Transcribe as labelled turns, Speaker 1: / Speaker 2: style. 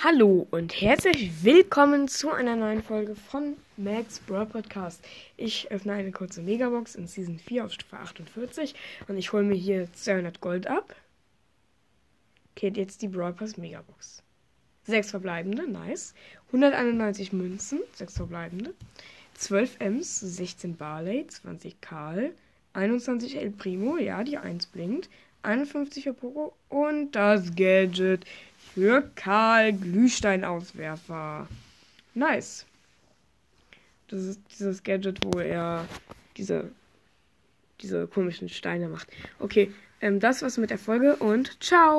Speaker 1: Hallo und herzlich willkommen zu einer neuen Folge von Max Brawl Podcast. Ich öffne eine kurze Megabox in Season 4 auf Stufe 48 und ich hole mir hier 200 Gold ab. Okay, jetzt die Brawl Pass Megabox. 6 verbleibende, nice. 191 Münzen, 6 verbleibende. 12 Ms, 16 Barley, 20 Karl, 21 El Primo, ja, die 1 blinkt. 51 für Poco und das Gadget für Karl Glühsteinauswerfer. Nice. Das ist dieses Gadget, wo er diese, diese komischen Steine macht. Okay, ähm, das war's mit der Folge und ciao.